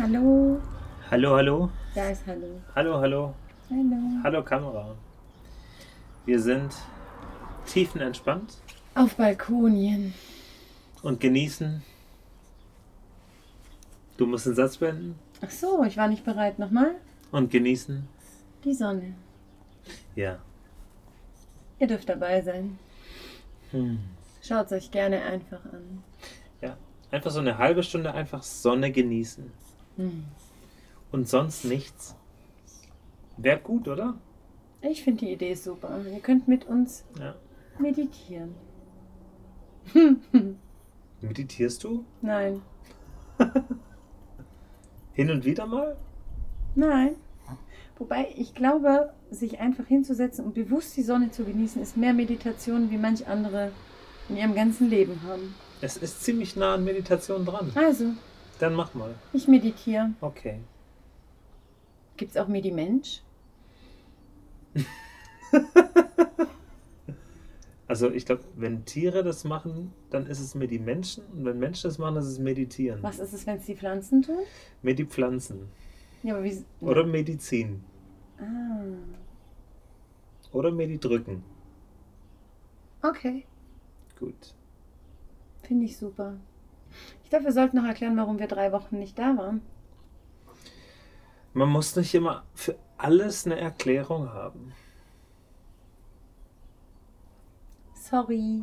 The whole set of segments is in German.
Hallo. Hallo, hallo. Da ist Hallo. Hallo, hallo. Hallo. Hallo Kamera. Wir sind tiefenentspannt Auf Balkonien. und genießen. Du musst den Satz beenden. Ach so, ich war nicht bereit. Nochmal? Und genießen. Die Sonne. Ja. Ihr dürft dabei sein. Hm. Schaut es euch gerne einfach an. Ja. Einfach so eine halbe Stunde einfach Sonne genießen. Hm. Und sonst nichts. Wäre gut, oder? Ich finde die Idee super. Ihr könnt mit uns Ja. meditieren. Meditierst du? Nein. Hin und wieder mal? Nein. Wobei ich glaube, sich einfach hinzusetzen und bewusst die Sonne zu genießen, ist mehr Meditation, wie manch andere in ihrem ganzen Leben haben. Es ist ziemlich nah an Meditation dran. Also, Dann mach mal. ich meditiere. Okay. Gibt es auch Medimensch? Also ich glaube, wenn Tiere das machen, dann ist es mit die Menschen. Und wenn Menschen das machen, ist es Meditieren. Was ist es, wenn es die Pflanzen tun? Medipflanzen. Ja, aber wie. Oder Medizin. Ah, Oder Medidrücken. okay. Gut. Finde ich super. Ich glaube, wir sollten noch erklären, warum wir drei Wochen nicht da waren. Man muss nicht immer für alles eine Erklärung haben. Sorry.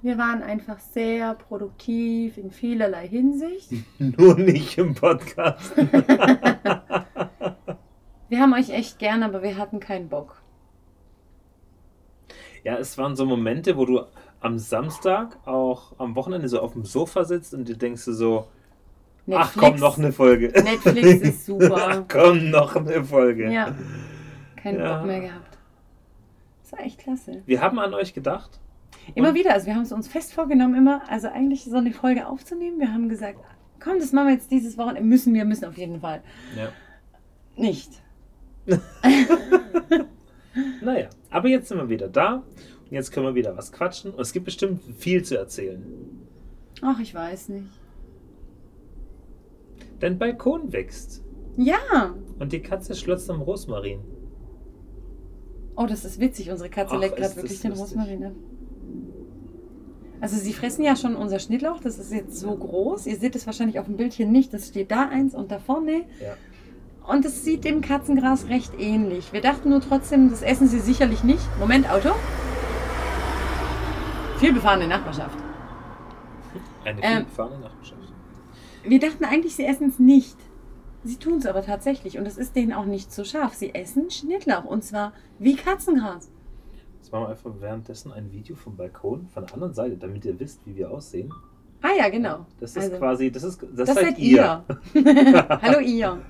Wir waren einfach sehr produktiv in vielerlei Hinsicht. Nur nicht im Podcast. Wir haben euch echt gern, aber wir hatten keinen Bock. Ja, es waren so Momente, wo du am Samstag auch am Wochenende so auf dem Sofa sitzt und dir denkst du so, ach komm, noch eine Folge. Netflix ist super. Ach komm, noch eine Folge. Ja. Keinen Ja. Bock mehr gehabt. Das war echt klasse. Wir haben an euch gedacht. Immer wieder, also wir haben es uns fest vorgenommen, immer, also eigentlich so eine Folge aufzunehmen. Wir haben gesagt, komm, das machen wir jetzt dieses Wochenende. Müssen wir, müssen auf jeden Fall. Ja. Nicht. Naja, aber jetzt sind wir wieder da. Jetzt können wir wieder was quatschen. Und es gibt bestimmt viel zu erzählen. Ach, ich weiß nicht. Dein Balkon wächst. Ja. Und die Katze schlotzt am Rosmarin. Oh, das ist witzig. Unsere Katze Ach, leckt gerade wirklich den lustig. Rosmarin ab. Also sie fressen ja schon unser Schnittlauch. Das ist jetzt so groß. Ihr seht es wahrscheinlich auf dem Bildchen nicht. Das steht da eins und da vorne. Ja. Und es sieht dem Katzengras recht ähnlich. Wir dachten nur trotzdem, das essen sie sicherlich nicht. Moment, Auto. Viel befahrene Nachbarschaft. Eine Ähm. vielbefahrene Nachbarschaft. Wir dachten eigentlich, sie essen es nicht. Sie tun es aber tatsächlich. Und es ist denen auch nicht so scharf. Sie essen Schnittlauch. Und zwar wie Katzengras. Jetzt machen wir einfach währenddessen ein Video vom Balkon von der anderen Seite, damit ihr wisst, wie wir aussehen. Ah ja, genau. Das ist Also, quasi, das ist, das, Das seid, ihr. ihr. Hallo ihr.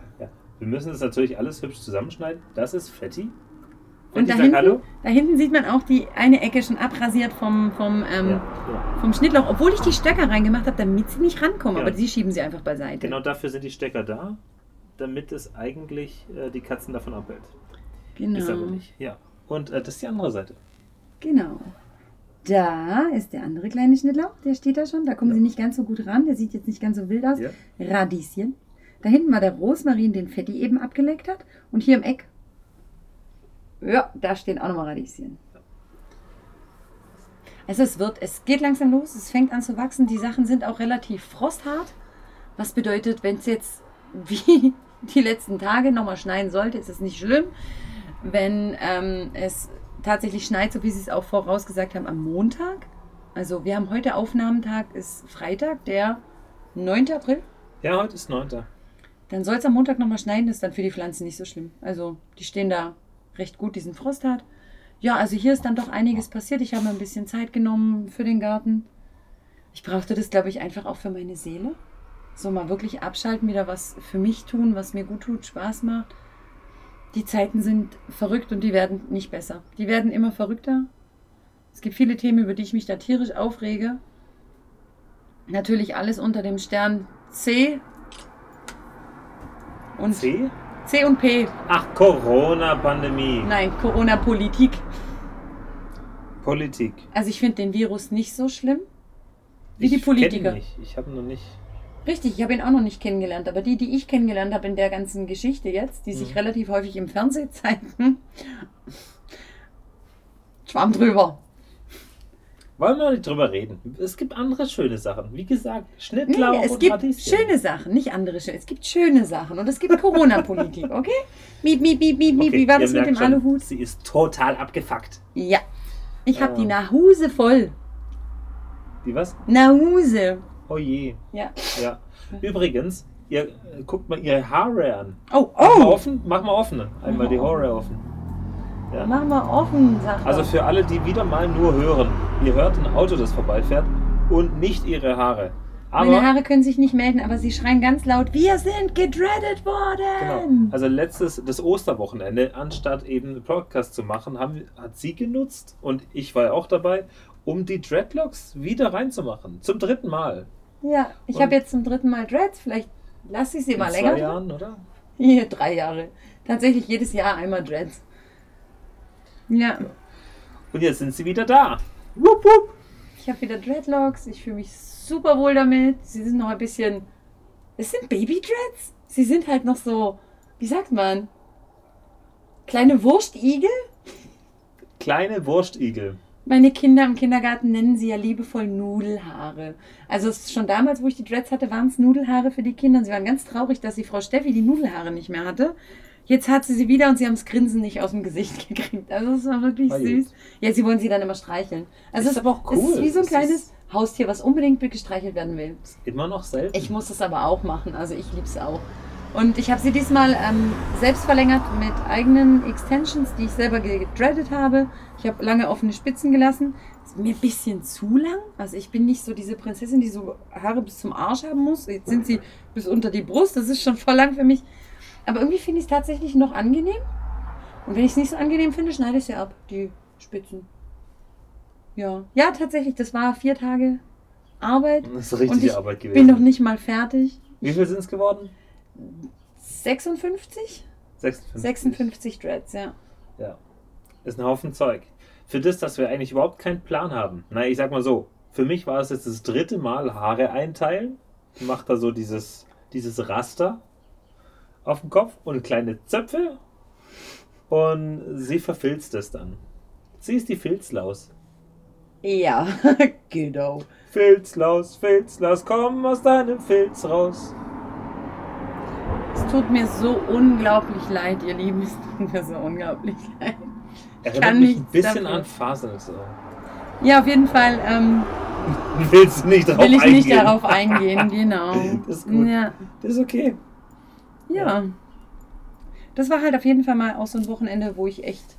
Wir müssen das natürlich alles hübsch zusammenschneiden. Das ist Fetti. Und da hinten, da hinten sieht man auch die eine Ecke schon abrasiert vom, vom, ähm, Ja, ja. vom Schnittlauch, obwohl ich die Stöcker reingemacht habe, damit sie nicht rankommen. Ja. Aber die schieben sie einfach beiseite. Genau dafür sind die Stecker da, damit es eigentlich äh, die Katzen davon abhält. Genau. Ist aber nicht. Ja. Und äh, das ist die andere Seite. Genau. Da ist der andere kleine Schnittlauch, der steht da schon. Da kommen sie nicht ganz so gut ran. Der sieht jetzt nicht ganz so wild aus. Radieschen. Da hinten war der Rosmarin, den Fetti eben abgeleckt hat. Und hier im Eck, ja, da stehen auch nochmal Radieschen. Also es wird, es geht langsam los, es fängt an zu wachsen. Die Sachen sind auch relativ frosthart. Was bedeutet, wenn es jetzt wie die letzten Tage nochmal schneien sollte, ist es nicht schlimm. Wenn ähm, es tatsächlich schneit, so wie sie es auch vorausgesagt haben, am Montag. Also wir haben heute Aufnahmetag, ist Freitag, der 9. April. Ja, heute ist 9. Dann soll es am Montag nochmal schneien, das ist dann für die Pflanzen nicht so schlimm. Also die stehen da recht gut, die sind frosthart. Ja, also hier ist dann doch einiges passiert. Ich habe mir ein bisschen Zeit genommen für den Garten. Ich brauchte das, glaube ich, einfach auch für meine Seele. So mal wirklich abschalten, wieder was für mich tun, was mir gut tut, Spaß macht. Die Zeiten sind verrückt und die werden nicht besser. Die werden immer verrückter. Es gibt viele Themen, über die ich mich da tierisch aufrege. Natürlich alles unter dem Stern C. Und C? C und P. Ach, Corona-Pandemie. Nein, Corona-Politik. Politik. Also ich finde den Virus nicht so schlimm wie Ich die Politiker. nicht. Ich habe noch nicht. Richtig, ich habe ihn auch noch nicht kennengelernt, aber die, die ich kennengelernt habe in der ganzen Geschichte jetzt, die sich Mhm. relativ häufig im Fernsehen zeigen, Schwamm drüber. Wollen wir nicht drüber reden? Es gibt andere schöne Sachen. Wie gesagt, Nee, Schnittlauch es und gibt Radieschen. schöne Sachen, nicht andere schöne. Es gibt schöne Sachen und es gibt Corona-Politik, okay? Miep, miep, miep, miep, miep. Okay, Wie war das mit dem schon, Aluhut? Sie ist total abgefuckt. Ja. Ich habe Ah. die Nahuse voll. Die was? Nahuse. Oh je. Ja. Ja. Übrigens, ihr äh, guckt mal ihre Haare an. Oh, Mach mal oh! offen, mach mal offen. Einmal die Haare offen. Ja. Mach mal offen, sagt Also für alle, die wieder mal nur hören, ihr hört ein Auto, das vorbeifährt und nicht ihre Haare. Aber Meine Haare können sich nicht melden, aber sie schreien ganz laut, wir sind gedreadet Genau. worden. Also letztes, das Osterwochenende, anstatt eben einen Podcast zu machen, haben, hat sie genutzt und ich war ja auch dabei, um die Dreadlocks wieder reinzumachen. Zum dritten Mal. Ja, ich habe jetzt zum dritten Mal Dreads, vielleicht lasse ich sie mal zwei länger. Jahren, oder? Hier, drei Jahre. Tatsächlich jedes Jahr einmal Dreads. Ja, Und jetzt sind sie wieder da. Wupp, wupp. ich habe wieder Dreadlocks, ich fühle mich super wohl damit. Sie sind noch ein bisschen. Es sind Baby-Dreads. Sie sind halt noch so, wie sagt man? Kleine Wurstigel? Kleine Wurstigel. Meine Kinder im Kindergarten nennen sie ja liebevoll Nudelhaare. Also es ist schon damals, wo ich die Dreads hatte, waren es Nudelhaare für die Kinder. Und sie waren ganz traurig, dass die Frau Steffi die Nudelhaare nicht mehr hatte. Jetzt hat sie sie wieder und sie haben das Grinsen nicht aus dem Gesicht gekriegt. Also es war wirklich Ah, süß. Ja, sie wollen sie dann immer streicheln. Also Ist es, aber auch es ist cool. wie so ein Es kleines Haustier, was unbedingt gestreichelt werden will. Immer noch selten. Ich muss es aber auch machen, also ich liebe es auch. Und ich habe sie diesmal ähm, selbst verlängert mit eigenen Extensions, die ich selber gedreadet habe. Ich habe lange offene Spitzen gelassen. Ist mir ein bisschen zu lang. Also ich bin nicht so diese Prinzessin, die so Haare bis zum Arsch haben muss. Jetzt sind sie bis unter die Brust. Das ist schon voll lang für mich. Aber irgendwie finde ich es tatsächlich noch angenehm. Und wenn ich es nicht so angenehm finde, schneide ich sie ab, die Spitzen. Ja. Ja, tatsächlich. Das war vier Tage Arbeit. das ist richtig ich Arbeit gewesen. bin noch nicht mal fertig. Wie viel sind es geworden? 56? 56. 56 Dreads, ja. Ja. Ist ein Haufen Zeug. Für das, dass wir eigentlich überhaupt keinen Plan haben. Na, ich sag mal so. Für mich war es jetzt das dritte Mal Haare einteilen. Macht da so dieses, dieses Raster auf dem Kopf und kleine Zöpfe. Und sie verfilzt es dann. Sie ist die Filzlaus. Ja, genau. Filzlaus, Filzlaus, komm aus deinem Filz raus. Es tut mir so unglaublich leid, ihr Lieben. Es tut mir so unglaublich leid. Erinnert kann mich ein bisschen dafür. an Fasel. So. Ja, auf jeden Fall ähm, Willst du nicht drauf will ich eingehen? nicht darauf eingehen, genau. Das ist gut. Ja, Das ist okay. Ja. Das war halt auf jeden Fall mal auch so ein Wochenende, wo ich echt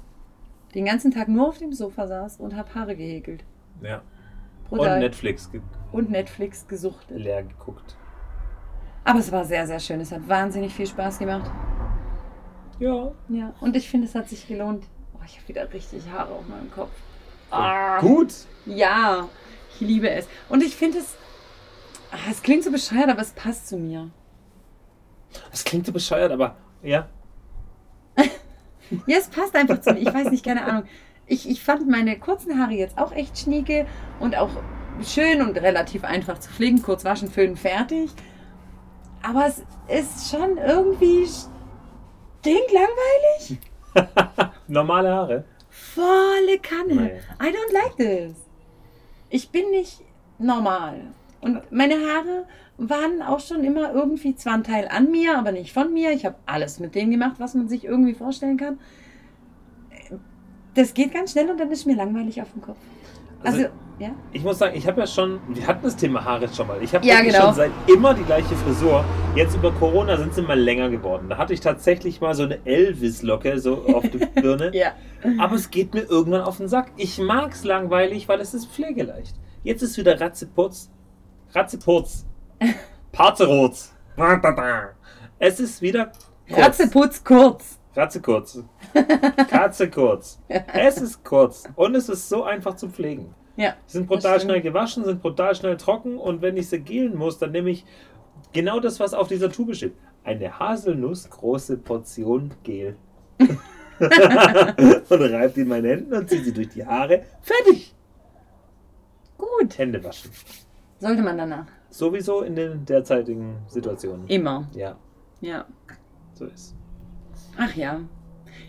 den ganzen Tag nur auf dem Sofa saß und habe Haare gehäkelt. Ja. Brutal. Und Netflix ge und Netflix gesuchtet. leer geguckt. Aber es war sehr, sehr schön. Es hat wahnsinnig viel Spaß gemacht. Ja. Ja, und ich finde, es hat sich gelohnt. Oh, ich habe wieder richtig Haare auf meinem Kopf. Ah, Gut. Ja, ich liebe es. Und ich finde es. ah, Es klingt so bescheuert, aber es passt zu mir. Das klingt so bescheuert, aber ja. Ja, es passt einfach zu mir. Ich weiß nicht, keine Ahnung. Ich, ich fand meine kurzen Haare jetzt auch echt schnieke und auch schön und relativ einfach zu pflegen. Kurz waschen, föhnen, fertig. Aber es ist schon irgendwie stinklangweilig. Normale Haare. Volle Kanne. Nee. I don't like this. Ich bin nicht normal. Und meine Haare waren auch schon immer irgendwie zwar ein Teil an mir, aber nicht von mir. Ich habe alles mit denen gemacht, was man sich irgendwie vorstellen kann. Das geht ganz schnell und dann ist mir langweilig auf dem Kopf. Also, Also- ja. Ich muss sagen, ich habe ja schon, wir hatten das Thema Haare schon mal. Ich habe Ja, genau. schon seit immer die gleiche Frisur. Jetzt über Corona sind sie mal länger geworden. Da hatte ich tatsächlich mal so eine Elvis-Locke so auf der Birne. Ja. Aber es geht mir irgendwann auf den Sack. Ich mag es langweilig, weil es ist pflegeleicht. Jetzt ist wieder Ratzeputz. Ratzeputz. Parzerotz. Es ist wieder kurz. Ratzeputz kurz. Ratze kurz. Katze kurz. Es ist kurz. Und es ist so einfach zu pflegen. Ja. Sie sind brutal schnell gewaschen, sind brutal schnell trocken und wenn ich sie gelen muss, dann nehme ich genau das, was auf dieser Tube steht. Eine haselnussgroße Portion Gel. und reibt die in meine Händen und ziehe sie durch die Haare. Fertig. Gut. Hände waschen. Sollte man danach. Sowieso in den derzeitigen Situationen. Immer. Ja, Ja. so ist. Ach ja.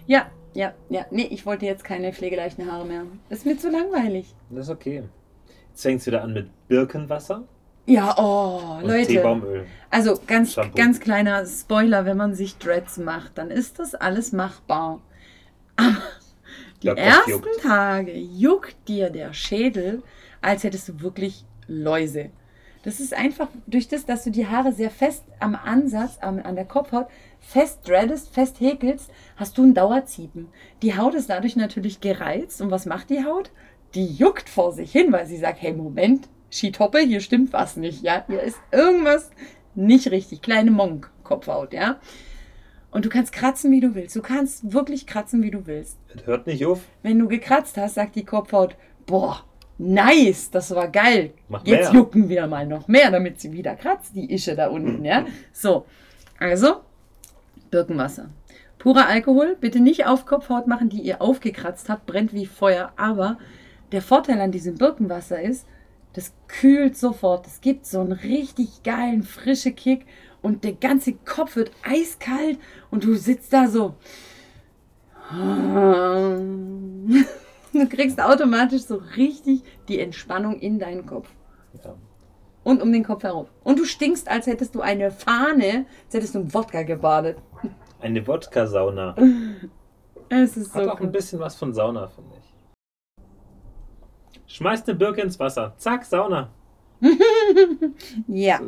Ja, ja, ja. Nee, ich wollte jetzt keine pflegeleichten Haare mehr. Ist mir zu langweilig. Das ist okay. Jetzt fängt es wieder an mit Birkenwasser Ja, oh, und Leute. Teebaumöl. Also ganz, Shampoo. ganz kleiner Spoiler, wenn man sich Dreads macht, dann ist das alles machbar. Aber die Kopf ersten juckt. Tage juckt dir der Schädel, als hättest du wirklich Läuse. Das ist einfach durch das, dass du die Haare sehr fest am Ansatz, am, an der Kopfhaut, fest dreadest, fest häkelst, hast du ein Dauerziepen. Die Haut ist dadurch natürlich gereizt. Und was macht die Haut? Die juckt vor sich hin, weil sie sagt, hey, Moment, Skitoppe, hier stimmt was nicht, ja? Hier ist irgendwas nicht richtig. Kleine Monk-Kopfhaut, ja? Und du kannst kratzen, wie du willst. Du kannst wirklich kratzen, wie du willst. Das hört nicht auf. Wenn du gekratzt hast, sagt die Kopfhaut, boah, nice, das war geil. Mach Jetzt mehr. jucken wir mal noch mehr, damit sie wieder kratzt, die Ische da unten, ja. So, also, Birkenwasser. Purer Alkohol, bitte nicht auf Kopfhaut machen, die ihr aufgekratzt habt, brennt wie Feuer. Aber der Vorteil an diesem Birkenwasser ist, das kühlt sofort. Es gibt so einen richtig geilen, frischen Kick und der ganze Kopf wird eiskalt und du sitzt da so. Du kriegst automatisch so richtig die Entspannung in deinen Kopf Ja. und um den Kopf herum. Und du stinkst, als hättest du eine Fahne, als hättest du in Wodka gebadet. Eine Wodka-Sauna. Es ist so Hat auch ein bisschen was von Sauna, finde ich. Schmeißt eine Birke ins Wasser. Zack, Sauna. Ja.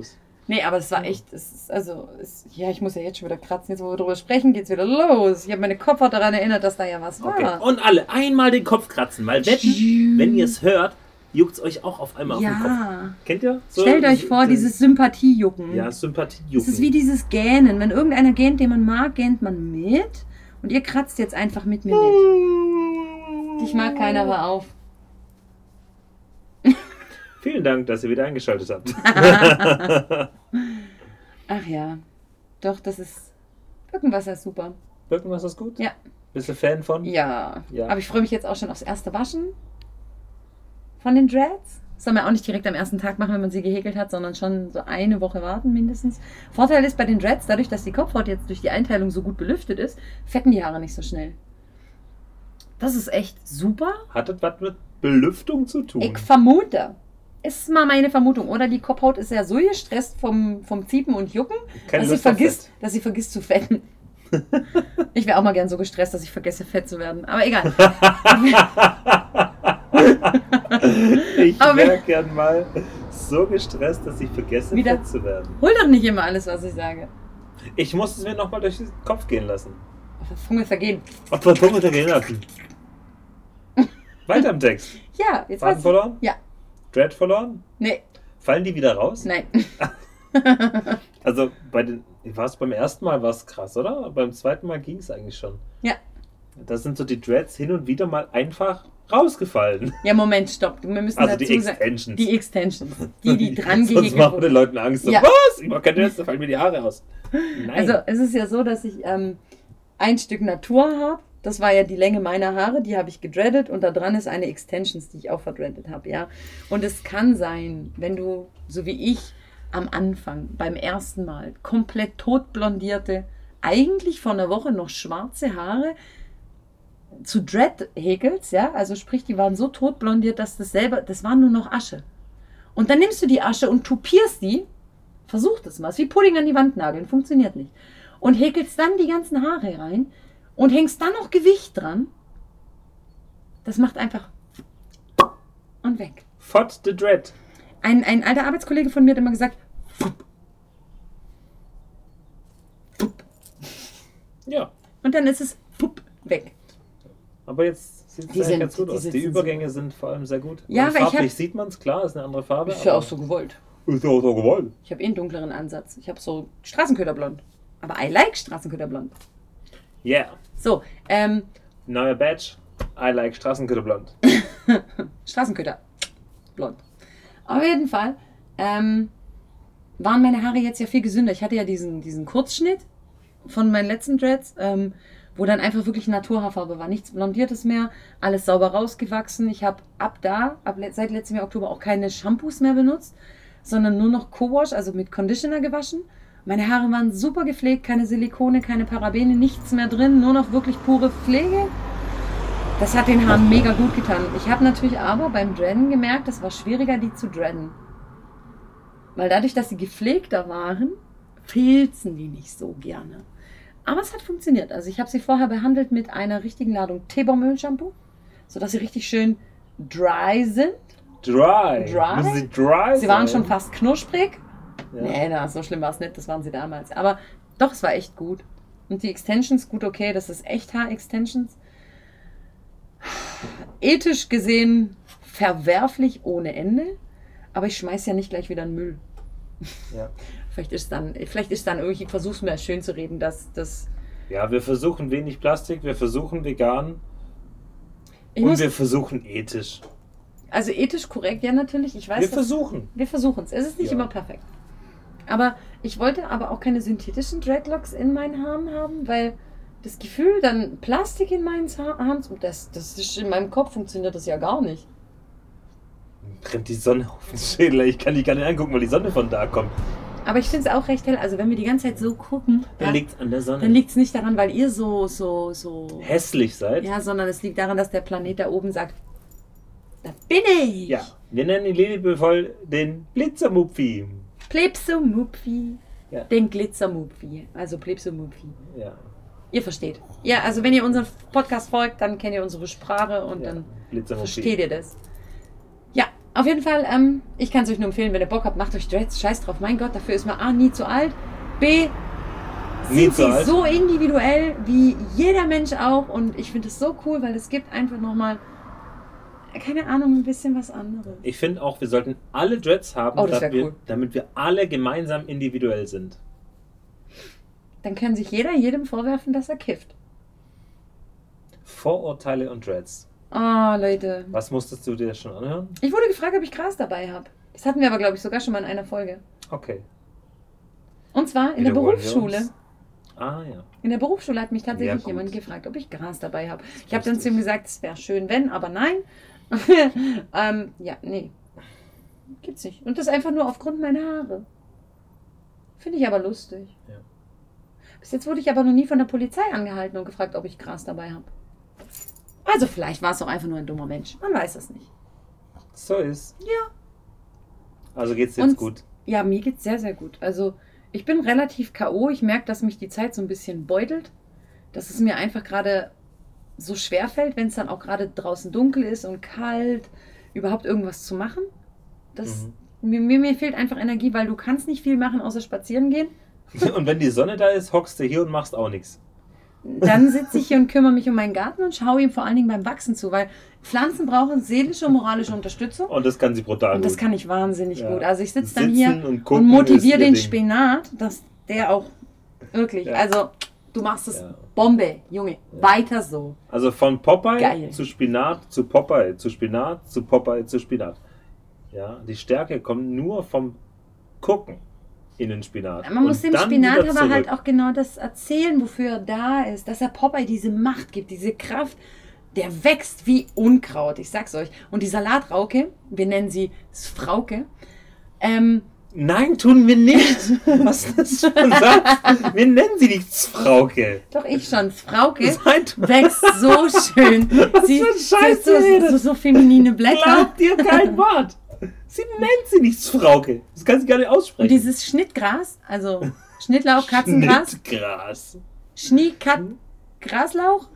Nee, aber es war echt, es ist, also, es, ja, ich muss ja jetzt schon wieder kratzen. Jetzt, wo wir drüber sprechen, geht's wieder los. Ich habe meine Kopfhaut daran erinnert, dass da ja was Okay. war. Und alle einmal den Kopf kratzen, weil wetten, wenn ihr es hört, juckt es euch auch auf einmal auf den Kopf. Ja. Kennt ihr? So- Stellt euch vor, dieses Sympathiejucken. Ja, Sympathie Es ist wie dieses Gähnen. Wenn irgendeiner gähnt, den man mag, gähnt man mit. Und ihr kratzt jetzt einfach mit mir mit. Dich mag keiner, hör auf. Vielen Dank, dass ihr wieder eingeschaltet habt. Ach ja. Doch, das ist. Birkenwasser ist super. Birkenwasser ist gut? Ja. Bist du Fan von? Ja. Ja. Aber ich freue mich jetzt auch schon aufs erste Waschen von den Dreads. Das soll man auch nicht direkt am ersten Tag machen, wenn man sie gehäkelt hat, sondern schon so eine Woche warten mindestens. Vorteil ist bei den Dreads, dadurch, dass die Kopfhaut jetzt durch die Einteilung so gut belüftet ist, fetten die Haare nicht so schnell. Das ist echt super. Hat das was mit Belüftung zu tun? Ich vermute. Ist mal meine Vermutung. Oder die Kopfhaut ist ja so gestresst vom, vom Ziepen und Jucken, Keine dass sie, Lust auf vergisst, dass sie vergisst zu fetten. ich wäre auch mal gern so gestresst, dass ich vergesse, fett zu werden. Aber egal. ich wäre gern mal so gestresst, dass ich vergesse, Wieder- fett zu werden. Hol doch nicht immer alles, was ich sage. Ich muss es mir nochmal durch den Kopf gehen lassen. Funge vergehen. Ob wir Punkte gehen lassen. Weiter im Text. Ja, jetzt Faden verloren? Ja. Dread verloren? Nee, Fallen die wieder raus? nein. Also bei den, war es beim ersten Mal war es krass, oder? Beim zweiten Mal ging es eigentlich schon. Ja. Da sind so die Dreads hin und wieder mal einfach rausgefallen. Ja, Moment, stopp. Wir müssen Also die dazu sagen. Extensions. Die Extensions. Die, die dran Sonst gehäkelt machen den Leuten Angst. So, Ja. Was? Ich mach keine Dreads, da fallen mir die Haare aus. Nein. Also es ist ja so, dass ich ähm, ein Stück Natur habe. Das war ja die Länge meiner Haare, die habe ich gedreadet und da dran ist eine Extensions, die ich auch verdreadet habe, ja. Und es kann sein, wenn du, so wie ich, am Anfang, beim ersten Mal, komplett totblondierte, eigentlich vor einer Woche noch schwarze Haare zu Dread häkelst, ja, also sprich, die waren so totblondiert, dass das selber, das war nur noch Asche. Und dann nimmst du die Asche und tupierst die, versuch das mal, ist wie Pudding an die Wand nageln, funktioniert nicht. Und häkelst dann die ganzen Haare rein und hängst dann noch Gewicht dran. Das macht einfach und weg. Fott the Dread. Ein, ein alter Arbeitskollege von mir hat immer gesagt, "Fupp." Fupp. Ja. und dann ist es fupp, weg. Aber jetzt sieht es Die eigentlich sind- ganz gut die aus. Die Übergänge sind vor allem sehr gut. Ja, Und weil ich farblich hab- sieht man es, klar, ist eine andere Farbe. Ist ja auch so gewollt. Ist ja auch so gewollt. Ich habe eh einen dunkleren Ansatz. Ich habe so Straßenköderblond. Aber I like Straßenköderblond. Yeah. So, ähm, Neuer Badge. I like Straßenköderblond. Straßenköter. Blond. Auf jeden Fall ähm, waren meine Haare jetzt ja viel gesünder. Ich hatte ja diesen, diesen Kurzschnitt von meinen letzten Dreads, ähm, wo dann einfach wirklich Naturhaarfarbe war. Nichts Blondiertes mehr, alles sauber rausgewachsen. Ich habe ab da, ab le seit letztem Jahr Oktober auch keine Shampoos mehr benutzt, sondern nur noch Co-Wash, also mit Conditioner gewaschen. Meine Haare waren super gepflegt, keine Silikone, keine Parabene, nichts mehr drin, nur noch wirklich pure Pflege. Das hat den Haaren mega gut getan. Ich habe natürlich aber beim Dreaden gemerkt, es war schwieriger, die zu dreaden. Weil dadurch, dass sie gepflegter waren, filzen die nicht so gerne. Aber es hat funktioniert. Also ich habe sie vorher behandelt mit einer richtigen Ladung Teebaumöl-Shampoo, sodass sie richtig schön dry sind. Dry. Dry? Sie dry Sie waren schon fast knusprig. Ja. Nee, na, so schlimm war es nicht, das waren sie damals. Aber doch, es war echt gut. Und die Extensions, gut, okay, das ist echt Haar-Extensions. Ethisch gesehen verwerflich ohne Ende, aber ich schmeiß ja nicht gleich wieder in den Müll. Ja. Vielleicht ist dann, vielleicht ist dann irgendwie, ich versuch's mir schön zu reden, dass das. ja, wir versuchen wenig Plastik, wir versuchen vegan Ich und muss, wir versuchen ethisch. also ethisch korrekt, ja natürlich. Ich weiß, Wir dass- versuchen. Wir versuchen es. Es ist nicht Ja. immer perfekt. Aber ich wollte aber auch keine synthetischen Dreadlocks in meinen Haaren haben, weil das Gefühl, dann Plastik in meinen Ha- Haaren, das, das ist in meinem Kopf funktioniert das ja gar nicht. Brennt die Sonne auf den Schädel. Ich kann die gar nicht angucken, weil die Sonne von da kommt. Aber ich finde es auch recht hell. Also wenn wir die ganze Zeit so gucken, Dann ja, liegt an der Sonne. dann liegt es nicht daran, weil ihr so, so, so. Hässlich seid. Ja, sondern es liegt daran, dass der Planet da oben sagt, da bin ich. Ja. Wir nennen ihn liebevoll den Blitzermupfi. Plebsomupfi. Ja. Den Glitzermupfi. Also Plebsomupfi. Ja. Ihr versteht. Ja, also wenn ihr unseren Podcast folgt, dann kennt ihr unsere Sprache und ja. dann versteht ihr das. Ja, auf jeden Fall, ähm, ich kann es euch nur empfehlen, wenn ihr Bock habt, macht euch Dreads, scheiß drauf. Mein Gott, dafür ist man A, nie zu alt, B, sind sie alt. so individuell wie jeder Mensch auch und ich finde es so cool, weil es gibt einfach nochmal, keine Ahnung, ein bisschen was anderes. Ich finde auch, wir sollten alle Dreads haben, Oh, damit, wir, cool. damit wir alle gemeinsam individuell sind. Dann kann sich jeder jedem vorwerfen, dass er kifft. Vorurteile und Dreads. Oh, Leute. Was musstest du dir schon anhören? Ich wurde gefragt, ob ich Gras dabei habe. Das hatten wir aber, glaube ich, sogar schon mal in einer Folge. Okay. Und zwar in der Berufsschule. Ah ja. In der Berufsschule hat mich tatsächlich Ja, jemand gefragt, ob ich Gras dabei habe. Ich habe dann zu ihm gesagt, es wäre schön, wenn, aber nein. ähm, ja, nee. Gibt's nicht. Und das einfach nur aufgrund meiner Haare. Finde ich aber lustig. Ja. Bis jetzt wurde ich aber noch nie von der Polizei angehalten und gefragt, ob ich Gras dabei habe. Also vielleicht war es auch einfach nur ein dummer Mensch. Man weiß es nicht. So ist. Ja. Also geht's dir jetzt Und- gut. Ja, mir geht's sehr, sehr gut. Also ich bin relativ K.O. Ich merke, dass mich die Zeit so ein bisschen beutelt. Dass es mir einfach gerade so schwer fällt, wenn es dann auch gerade draußen dunkel ist und kalt, überhaupt irgendwas zu machen. Das, Mhm. mir, mir, mir fehlt einfach Energie, weil du kannst nicht viel machen, außer spazieren gehen. Und wenn die Sonne da ist, hockst du hier und machst auch nichts. Dann sitze ich hier und kümmere mich um meinen Garten und schaue ihm vor allen Dingen beim Wachsen zu, weil Pflanzen brauchen seelische und moralische Unterstützung. Und das kann sie brutal Und das kann ich wahnsinnig Ja. gut. Also ich sitze dann Sitzen hier und und, motiviere den Ding. Spinat, dass der auch wirklich, Ja. also du machst es Ja. Bombe, Junge, Ja. weiter so. Also von Popeye Geil. zu Spinat zu Popeye zu Spinat zu Popeye zu Spinat. Ja, die Stärke kommt nur vom Gucken in den Spinat. Man muss dem Spinat aber zurück. halt auch genau das erzählen, wofür er da ist, dass er Popeye diese Macht gibt, diese Kraft. Der wächst wie Unkraut, ich sag's euch. Und die Salatrauke, wir nennen sie Frauke, ähm, Nein, tun wir nicht. Was ist das für ein Satz? Wir nennen sie nicht Frauke. doch ich schon, Frauke. Wächst so schön. Sie, für ein Scheiß so, ihr so, so feminine Blätter. glaubt dir kein Wort. Sie nennt sie nicht Frauke. Das kann sie gar nicht aussprechen. Und dieses Schnittgras, also Schnittlauch, Katzengras, Schnittgras. Schniekat, Graslauch.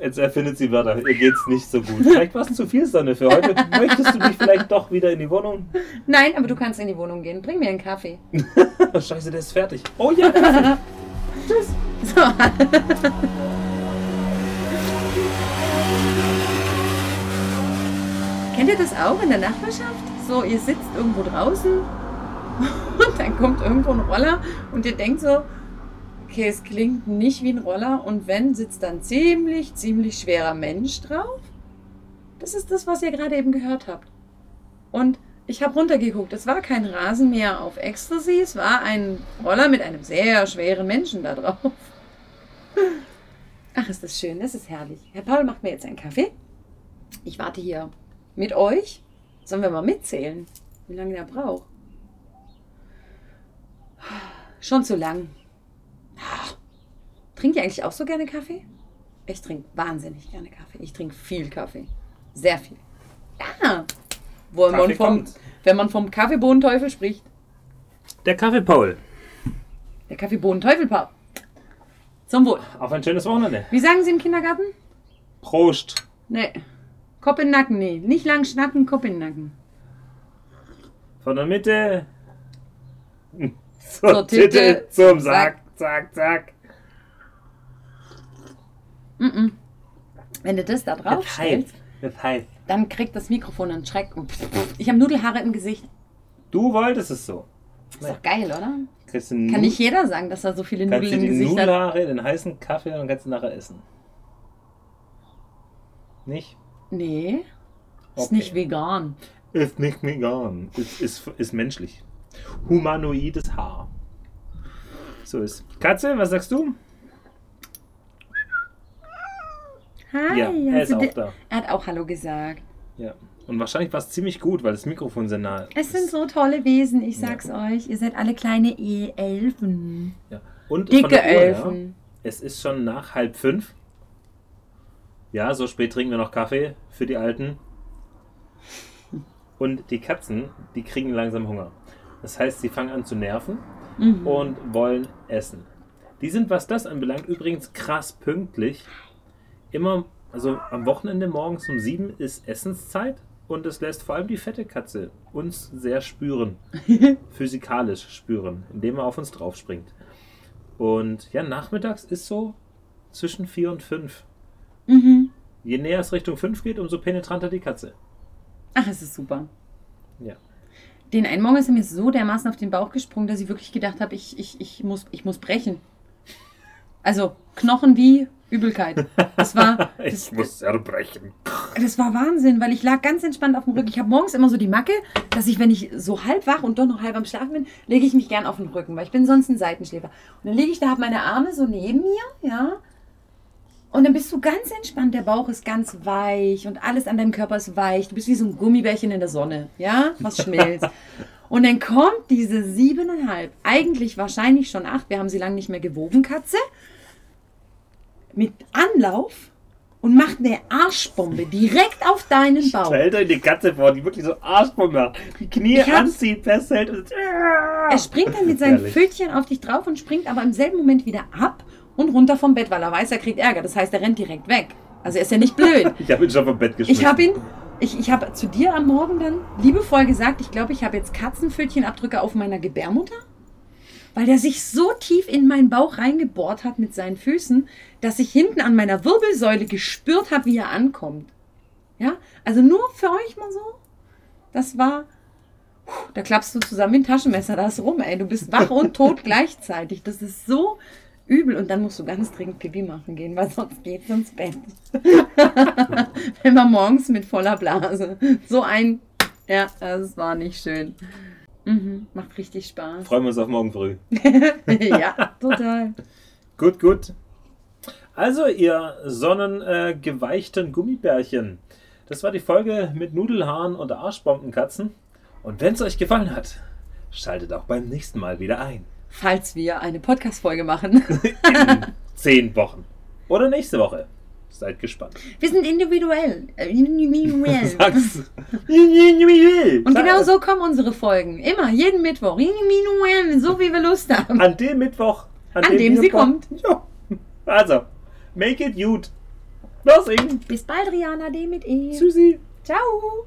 Jetzt erfindet sie Wörter. Ihr geht's nicht so gut. Vielleicht war es zu viel Sonne für heute. Möchtest du dich vielleicht doch wieder in die Wohnung? Nein, aber du kannst in die Wohnung gehen. Bring mir einen Kaffee. Scheiße, der ist fertig. Oh ja, Kaffee. Tschüss. So. Kennt ihr das auch in der Nachbarschaft? So, ihr sitzt irgendwo draußen und dann kommt irgendwo ein Roller und ihr denkt so, okay, es klingt nicht wie ein Roller und wenn, sitzt dann ziemlich, ziemlich schwerer Mensch drauf. Das ist das, was ihr gerade eben gehört habt. Und ich habe runtergeguckt. Es war kein Rasenmäher auf Ecstasy, es war ein Roller mit einem sehr schweren Menschen da drauf. Ach, ist das schön, das ist herrlich. Herr Paul macht mir jetzt einen Kaffee. Ich warte hier mit euch. Sollen wir mal mitzählen, wie lange der braucht? Schon zu lang. Trinkt ihr eigentlich auch so gerne Kaffee? Ich trinke wahnsinnig gerne Kaffee. Ich trinke viel Kaffee. Sehr viel. Ja. Wo man vom, wenn man vom Kaffeebohnenteufel spricht. Der Kaffee Paul. Der Kaffeebohnenteufel-Paar. Zum Wohl. Auf ein schönes Wochenende. Wie sagen Sie im Kindergarten? Prost. Nee. Kopf in den Nacken, nee. Nicht lang schnacken, Kopf in den Nacken. Von der Mitte Zur zur Titte, Titte, zum Sack, zack, zack. Mhm. Wenn du das da drauf Das stellst, heißt, das heißt, dann kriegt das Mikrofon einen Schreck. Und ich habe Nudelhaare im Gesicht. du wolltest es so. Ist doch geil, oder? Kann nicht jeder sagen, dass er so viele Nudeln du im die Gesicht hat. Nudelhaare, den heißen Kaffee und kannst du nachher essen. Nicht? Nee. Ist Okay. nicht vegan. Ist nicht vegan. Ist, ist, ist menschlich. Humanoides Haar. So ist. Katze, was sagst du? Hi, Ja, er ist auch da. Er hat auch Hallo gesagt. Ja. Und wahrscheinlich war es ziemlich gut, weil das Mikrofon sehr nah Es sind ist. so tolle Wesen, ich Ja. sag's euch. Ihr seid alle kleine E- Elfen. Ja. Und Dicke Uhr Elfen. es ist schon nach halb fünf. Ja, so spät trinken wir noch Kaffee für die Alten. Und die Katzen, die kriegen langsam Hunger. Das heißt, sie fangen an zu nerven Mhm. und wollen essen. Die sind, was das anbelangt, übrigens krass pünktlich. Immer, also am Wochenende morgens um sieben ist Essenszeit und es lässt vor allem die fette Katze uns sehr spüren, physikalisch spüren, indem er auf uns drauf springt. Und ja, nachmittags ist so zwischen vier und fünf. Mhm. Je näher es Richtung fünf geht, umso penetranter die Katze. Ach, es ist super. Ja. Den einen Morgen ist er mir so dermaßen auf den Bauch gesprungen, dass ich wirklich gedacht habe, ich, ich, ich, muss, ich muss brechen. Also Knochen wie Übelkeit. Das war, das, Ich muss erbrechen. das war Wahnsinn, weil ich lag ganz entspannt auf dem Rücken. Ich habe morgens immer so die Macke, dass ich, wenn ich so halb wach und doch noch halb am Schlafen bin, lege ich mich gern auf den Rücken, weil ich bin sonst ein Seitenschläfer. Und dann lege ich da, habe meine Arme so neben mir, ja. Und dann bist du ganz entspannt, der Bauch ist ganz weich und alles an deinem Körper ist weich. Du bist wie so ein Gummibärchen in der Sonne, ja, was schmilzt. und dann kommt diese siebeneinhalb, eigentlich wahrscheinlich schon acht, wir haben sie lange nicht mehr gewogen, Katze, mit Anlauf und macht eine Arschbombe direkt auf deinen Bauch. Stellt euch die Katze vor, die wirklich so Arschbombe. Die Knie anzieht, festhält und. Er springt dann mit seinen. Pfötchen auf dich drauf und springt aber im selben Moment wieder ab und runter vom Bett, weil er weiß, er kriegt Ärger. Das heißt, er rennt direkt weg. Also er ist ja nicht blöd. Ich habe ihn schon vom Bett geschmissen. Ich habe ihn, ich, ich habe zu dir am Morgen dann liebevoll gesagt, ich glaube, ich habe jetzt Katzenpfötchenabdrücke auf meiner Gebärmutter, weil der sich so tief in meinen Bauch reingebohrt hat mit seinen Füßen, dass ich hinten an meiner Wirbelsäule gespürt habe, wie er ankommt. Ja, also nur für euch mal so. Das war, da klappst du zusammen wie ein Taschenmesser das rum, ey. Du bist wach und tot gleichzeitig. Das ist so übel. Und dann musst du ganz dringend Pipi machen gehen, weil sonst geht's ins Bett. Wenn man morgens mit voller Blase so ein, ja, das war nicht schön. Mhm, macht richtig Spaß. Freuen wir uns auf morgen früh. ja, total. Gut, gut. Also, ihr sonnengeweichten Gummibärchen. Das war die Folge mit Nudelhaaren und Arschbombenkatzen. Und wenn es euch gefallen hat, schaltet auch beim nächsten Mal wieder ein. Falls wir eine Podcast-Folge machen. In zehn Wochen. Oder nächste Woche. Seid gespannt. Wir sind individuell. Äh, individuell. Sag's. Und genau so kommen unsere Folgen. Immer, jeden Mittwoch. Individuell, so wie wir Lust haben. An dem Mittwoch, An dem ihr sie kommt. Ja. Also, make it gut. Los. Bis bald, Rihanna D mit E. Tschüssi. Ciao.